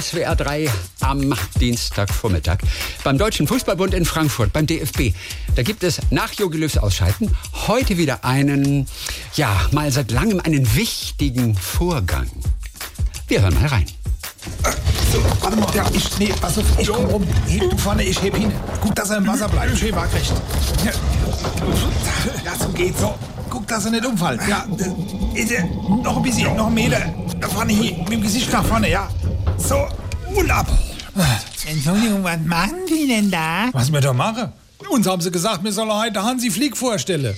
SWR 3 am Dienstagvormittag beim Deutschen Fußballbund in Frankfurt, beim DFB. Da gibt es nach Jogi Löws Ausscheiden heute wieder einen, ja, mal seit langem einen wichtigen Vorgang. Wir hören mal rein. So, warte mal. Ja, ich, nee, pass auf, ich komm rum. Heb du vorne, ich heb hin. Gut, dass er im Wasser bleibt. Schön waagrecht. Ja, ja so geht's. So, guck, dass er nicht umfällt. Ja, äh, noch ein bisschen, noch einen Meter. Da vorne hier, mit dem Gesicht nach vorne, ja. So, und ab. Entschuldigung, was machen die denn da? Was wir da machen? Uns haben sie gesagt, wir sollen heute Hansi Flick vorstellen.